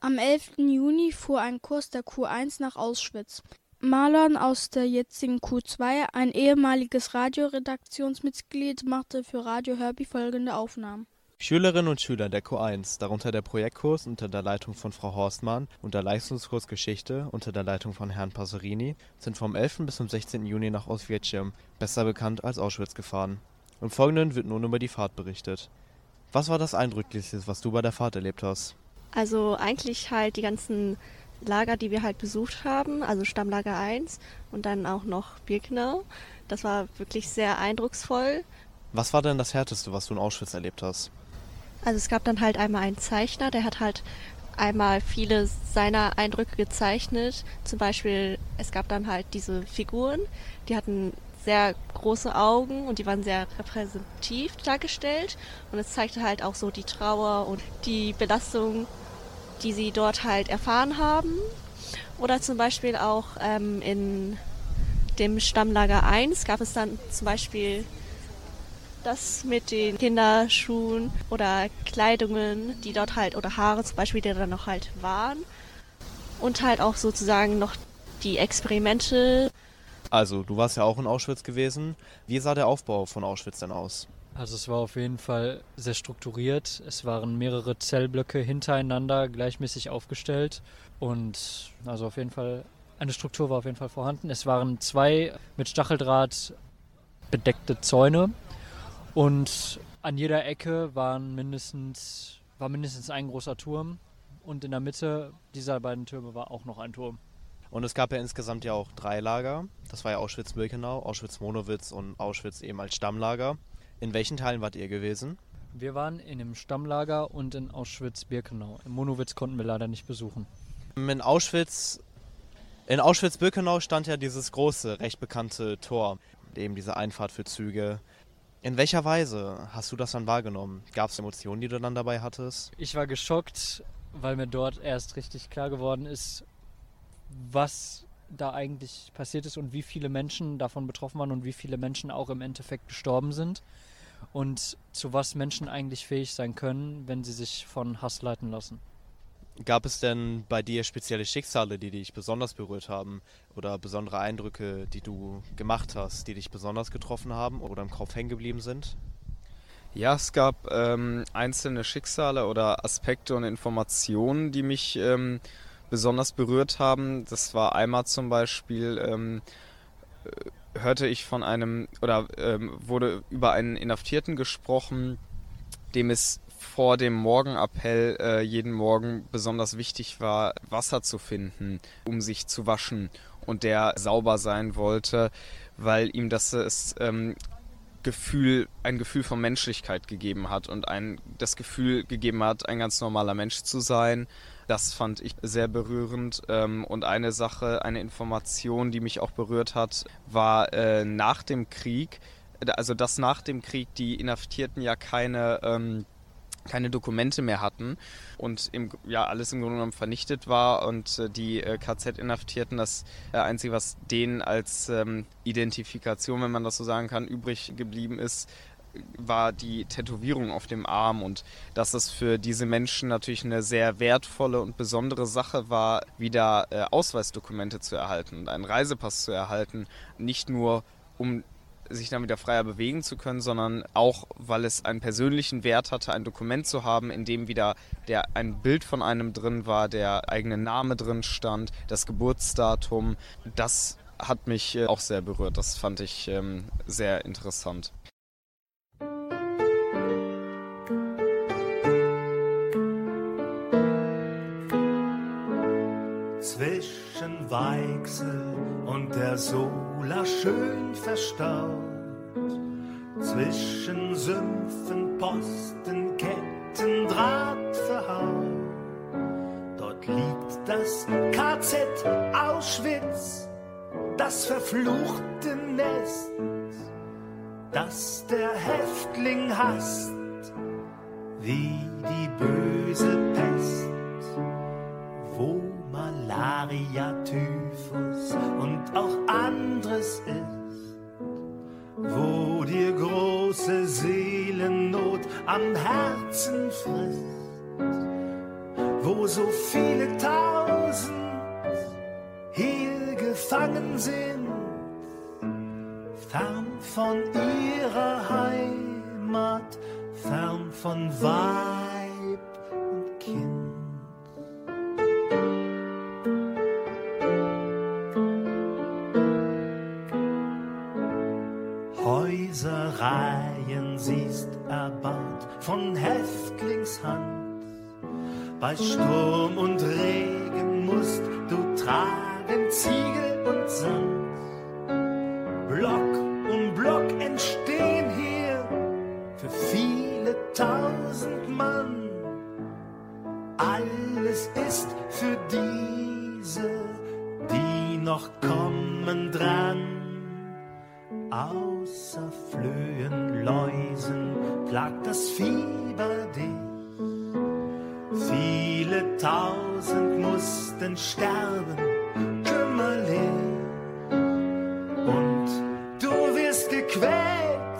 Am 11. Juni fuhr ein Kurs der Q1 nach Auschwitz. Marlon aus der jetzigen Q2, ein ehemaliges Radioredaktionsmitglied, machte für Radio Herbie folgende Aufnahmen. Schülerinnen und Schüler der Q1, darunter der Projektkurs unter der Leitung von Frau Horstmann und der Leistungskurs Geschichte unter der Leitung von Herrn Passerini, sind vom 11. bis zum 16. Juni nach Oswiecim, besser bekannt als Auschwitz, gefahren. Im Folgenden wird nun über die Fahrt berichtet. Was war das Eindrücklichste, was du bei der Fahrt erlebt hast? Also eigentlich halt die ganzen Lager, die wir halt besucht haben, also Stammlager 1 und dann auch noch Birkenau. Das war wirklich sehr eindrucksvoll. Was war denn das Härteste, was du in Auschwitz erlebt hast? Also es gab dann halt einmal einen Zeichner, der hat halt einmal viele seiner Eindrücke gezeichnet. Zum Beispiel, es gab dann halt diese Figuren, die hatten sehr große Augen und die waren sehr repräsentativ dargestellt. Und es zeigte halt auch so die Trauer und die Belastung, die sie dort halt erfahren haben. Oder zum Beispiel auch ähm, in dem Stammlager 1 gab es dann zum Beispiel das mit den Kinderschuhen oder Kleidungen, die dort halt, oder Haare zum Beispiel, die dann noch halt waren. Und halt auch sozusagen noch die Experimente. Also, du warst ja auch in Auschwitz gewesen. Wie sah der Aufbau von Auschwitz denn aus? Also es war auf jeden Fall sehr strukturiert. Es waren mehrere Zellblöcke hintereinander gleichmäßig aufgestellt und also auf jeden Fall eine Struktur war auf jeden Fall vorhanden. Es waren zwei mit Stacheldraht bedeckte Zäune und an jeder Ecke waren mindestens war mindestens ein großer Turm und in der Mitte dieser beiden Türme war auch noch ein Turm. Und es gab ja insgesamt ja auch drei Lager. Das war ja Auschwitz-Birkenau, Auschwitz-Monowitz und Auschwitz eben als Stammlager. In welchen Teilen wart ihr gewesen? Wir waren in dem Stammlager und in Auschwitz-Birkenau. In Monowitz konnten wir leider nicht besuchen. In Auschwitz, in Auschwitz-Birkenau stand ja dieses große, recht bekannte Tor, eben diese Einfahrt für Züge. In welcher Weise hast du das dann wahrgenommen? Gab es Emotionen, die du dann dabei hattest? Ich war geschockt, weil mir dort erst richtig klar geworden ist, was da eigentlich passiert ist und wie viele Menschen davon betroffen waren und wie viele Menschen auch im Endeffekt gestorben sind und zu was Menschen eigentlich fähig sein können, wenn sie sich von Hass leiten lassen. Gab es denn bei dir spezielle Schicksale, die dich besonders berührt haben oder besondere Eindrücke, die du gemacht hast, die dich besonders getroffen haben oder im Kopf hängen geblieben sind? Ja, es gab ähm, einzelne Schicksale oder Aspekte und Informationen, die mich ähm, besonders berührt haben. Das war einmal zum Beispiel, ähm, äh, hörte ich von einem, oder ähm, wurde über einen Inhaftierten gesprochen, dem es vor dem Morgenappell äh, jeden Morgen besonders wichtig war, Wasser zu finden, um sich zu waschen und der sauber sein wollte, weil ihm das es ähm, Gefühl, ein Gefühl von Menschlichkeit gegeben hat und ein, das Gefühl gegeben hat, ein ganz normaler Mensch zu sein. Das fand ich sehr berührend. Ähm, und eine Sache, eine Information, die mich auch berührt hat, war äh, nach dem Krieg, also dass nach dem Krieg die Inhaftierten ja keine ähm, keine Dokumente mehr hatten und im, ja alles im Grunde genommen vernichtet war und äh, die äh, KZ-Inhaftierten das äh, einzige, was denen als ähm, Identifikation, wenn man das so sagen kann, übrig geblieben ist, war die Tätowierung auf dem Arm und dass es für diese Menschen natürlich eine sehr wertvolle und besondere Sache war, wieder äh, Ausweisdokumente zu erhalten und einen Reisepass zu erhalten, nicht nur um sich dann wieder freier bewegen zu können, sondern auch, weil es einen persönlichen Wert hatte, ein Dokument zu haben, in dem wieder der, ein Bild von einem drin war, der eigene Name drin stand, das Geburtsdatum. Das hat mich äh, auch sehr berührt. Das fand ich ähm, sehr interessant. Zwischen Weichsel und der Sola schön verstaut. Zwischen Sümpfen, Posten, Ketten, Draht verhaut. Dort liegt das KZ Auschwitz, das verfluchte Nest, das der Häftling hasst, wie die böse Pest, wo Malaria, Typhus und auch anderes ist, wo dir große Seelennot am Herzen frisst, wo so viele tausend hier gefangen sind, fern von ihrer Heimat, fern von Weib Bei Sturm und Regen musst du tragen Ziegel und Sand. Block um Block entstehen hier für viele tausend Mann. Alles ist für diese, die noch kommen dran. Außer Flöhen, Läusen plagt das dich. Viele tausend mussten sterben, kümmerlich. Und du wirst gequält,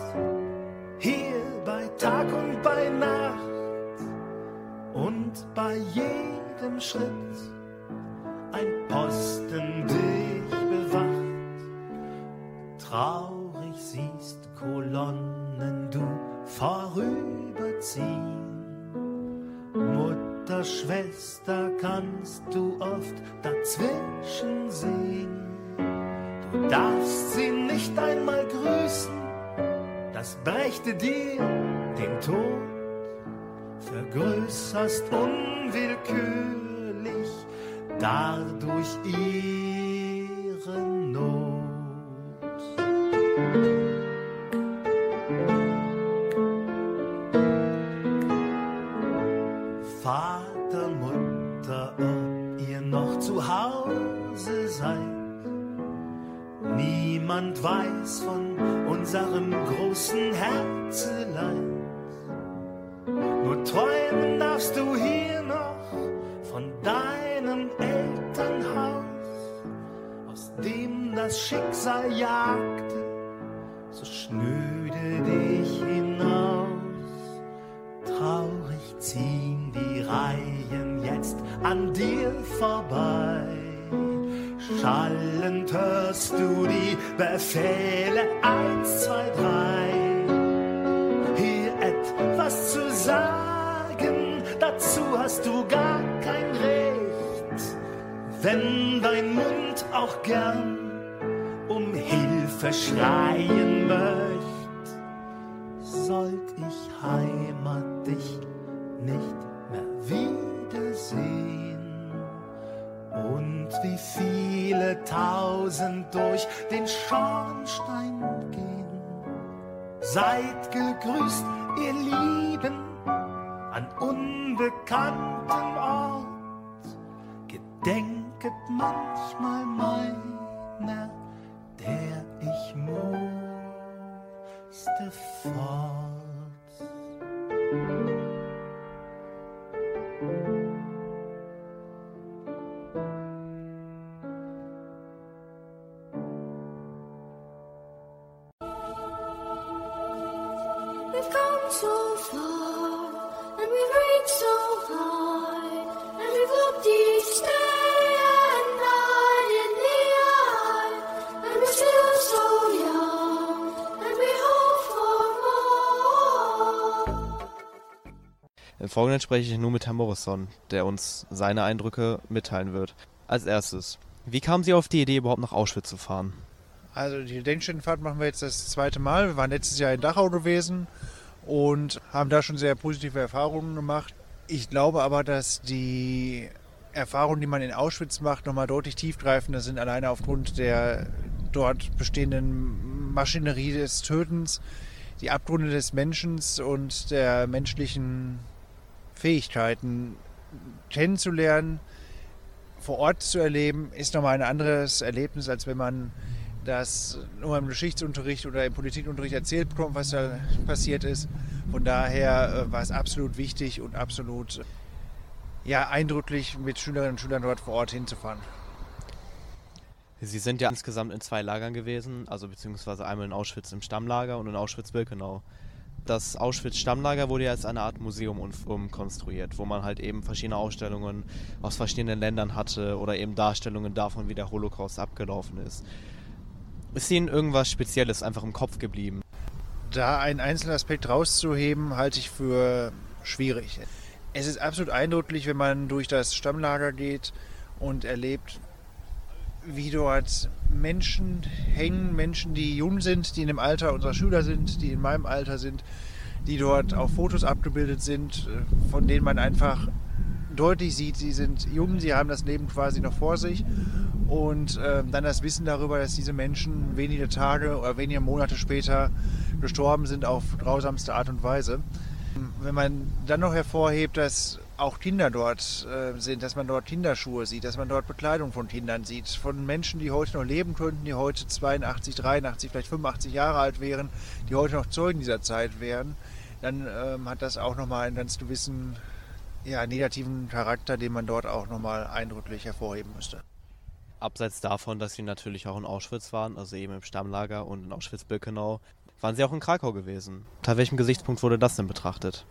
hier bei Tag und bei Nacht. Und bei jedem Schritt brächte dir den Tod. Vergrößerst unwillkürlich dadurch ihre Not. Vater, Mutter, ob ihr noch zu Hause seid. Niemand weiß von unserem großen Herzeleid. Nur träumen darfst du hier noch von deinem Elternhaus, aus dem das Schicksal jagte, so schnöde dich hinaus. Traurig ziehen die Reihen jetzt an dir vorbei. Schallend hörst du die Befehle eins, zwei, drei. Hier etwas zu sagen, dazu hast du gar kein Recht. Wenn dein Mund auch gern um Hilfe schreien möcht, sollt ich Heimat dich nicht Und wie viele tausend durch den Schornstein gehen. Seid gegrüßt, ihr Lieben, an unbekanntem Ort. Gedenket manchmal meiner, der ich musste fort. Im Folgenden spreche ich nun mit Herrn Morrison, der uns seine Eindrücke mitteilen wird. Als erstes, wie kamen Sie auf die Idee, überhaupt nach Auschwitz zu fahren? Also die Gedenkstättenfahrt machen wir jetzt das zweite Mal. Wir waren letztes Jahr in Dachau gewesen und haben da schon sehr positive Erfahrungen gemacht. Ich glaube aber, dass die Erfahrungen, die man in Auschwitz macht, nochmal deutlich tiefgreifender sind, alleine aufgrund der dort bestehenden Maschinerie des Tötens, die Abgründe des Menschen und der menschlichen Fähigkeiten kennenzulernen, vor Ort zu erleben, ist nochmal ein anderes Erlebnis, als wenn man dass nur im Geschichtsunterricht oder im Politikunterricht erzählt bekommt, was da passiert ist. Von daher äh, war es absolut wichtig und absolut ja, eindrücklich, mit Schülerinnen und Schülern dort vor Ort hinzufahren. Sie sind ja insgesamt in zwei Lagern gewesen, also beziehungsweise einmal in Auschwitz im Stammlager und in Auschwitz-Birkenau. Das Auschwitz-Stammlager wurde ja als eine Art Museum umkonstruiert, wo man halt eben verschiedene Ausstellungen aus verschiedenen Ländern hatte oder eben Darstellungen davon, wie der Holocaust abgelaufen ist. Ist Ihnen irgendwas Spezielles einfach im Kopf geblieben? Da einen einzelnen Aspekt rauszuheben, halte ich für schwierig. Es ist absolut eindrücklich, wenn man durch das Stammlager geht und erlebt, wie dort Menschen hängen, Menschen, die jung sind, die in dem Alter unserer Schüler sind, die in meinem Alter sind, die dort auf Fotos abgebildet sind, von denen man einfach deutlich sieht, sie sind jung, sie haben das Leben quasi noch vor sich und äh, dann das Wissen darüber, dass diese Menschen wenige Tage oder wenige Monate später gestorben sind auf grausamste Art und Weise. Wenn man dann noch hervorhebt, dass auch Kinder dort äh, sind, dass man dort Kinderschuhe sieht, dass man dort Bekleidung von Kindern sieht, von Menschen, die heute noch leben könnten, die heute 82, 83, vielleicht 85 Jahre alt wären, die heute noch Zeugen dieser Zeit wären, dann ähm, hat das auch nochmal einen ganz gewissen ja, negativen Charakter, den man dort auch nochmal eindrücklich hervorheben müsste. Abseits davon, dass sie natürlich auch in Auschwitz waren, also eben im Stammlager und in Auschwitz-Birkenau, waren sie auch in Krakau gewesen. Unter welchem Gesichtspunkt wurde das denn betrachtet?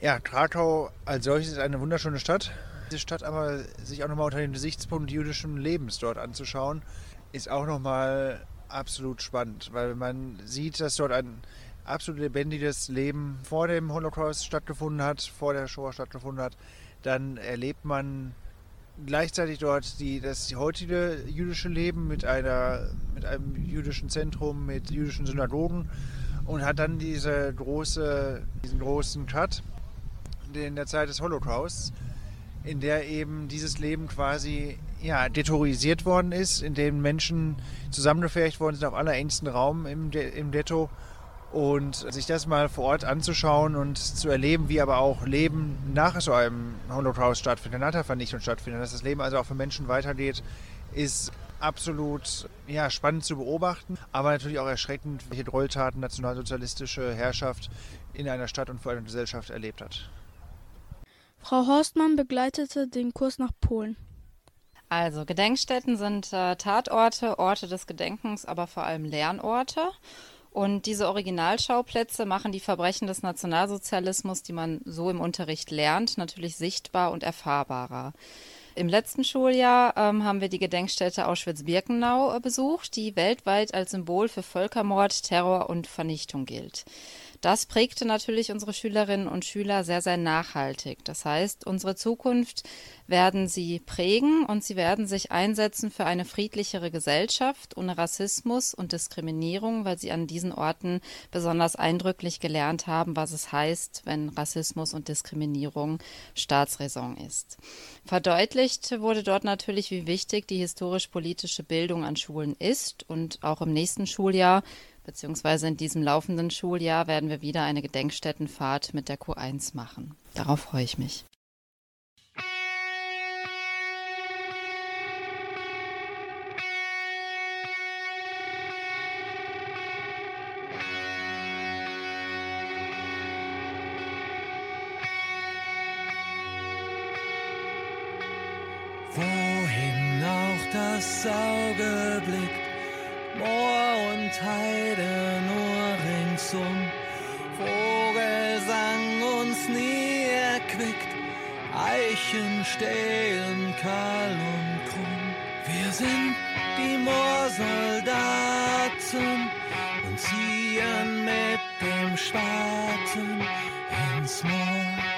Ja, Krakau als solches ist eine wunderschöne Stadt. Diese Stadt aber sich auch nochmal unter dem Gesichtspunkt jüdischen Lebens dort anzuschauen, ist auch nochmal absolut spannend, weil man sieht, dass dort ein absolut lebendiges Leben vor dem Holocaust stattgefunden hat, vor der Shoah stattgefunden hat. Dann erlebt man gleichzeitig dort die, das heutige jüdische Leben mit, einer, mit einem jüdischen Zentrum, mit jüdischen Synagogen und hat dann diese große, diesen großen Cut in der Zeit des Holocausts, in der eben dieses Leben quasi ja, detorisiert worden ist, in dem Menschen zusammengefärcht worden sind auf allerengsten Raum im, De im Ghetto und sich das mal vor Ort anzuschauen und zu erleben, wie aber auch Leben nach so einem Holocaust stattfindet, nach der Vernichtung stattfindet, dass das Leben also auch für Menschen weitergeht, ist absolut ja, spannend zu beobachten, aber natürlich auch erschreckend, welche Gräueltaten nationalsozialistische Herrschaft in einer Stadt und vor einer Gesellschaft erlebt hat. Frau Horstmann begleitete den Kurs nach Polen. Also Gedenkstätten sind äh, Tatorte, Orte des Gedenkens, aber vor allem Lernorte. Und diese Originalschauplätze machen die Verbrechen des Nationalsozialismus, die man so im Unterricht lernt, natürlich sichtbar und erfahrbarer. Im letzten Schuljahr ähm, haben wir die Gedenkstätte Auschwitz-Birkenau äh, besucht, die weltweit als Symbol für Völkermord, Terror und Vernichtung gilt. Das prägte natürlich unsere Schülerinnen und Schüler sehr, sehr nachhaltig. Das heißt, unsere Zukunft werden sie prägen und sie werden sich einsetzen für eine friedlichere Gesellschaft ohne Rassismus und Diskriminierung, weil sie an diesen Orten besonders eindrücklich gelernt haben, was es heißt, wenn Rassismus und Diskriminierung Staatsräson ist. Verdeutlicht wurde dort natürlich, wie wichtig die historisch-politische Bildung an Schulen ist und auch im nächsten Schuljahr beziehungsweise in diesem laufenden Schuljahr werden wir wieder eine Gedenkstättenfahrt mit der Q1 machen. Darauf freue ich mich. Wohin auch das Auge blickt, Moor und Heide nur ringsum. Vogelsang uns nie erquickt, Eichen stehen kahl und krumm. Wir sind die Moorsoldaten und ziehen mit dem Spaten ins Moor.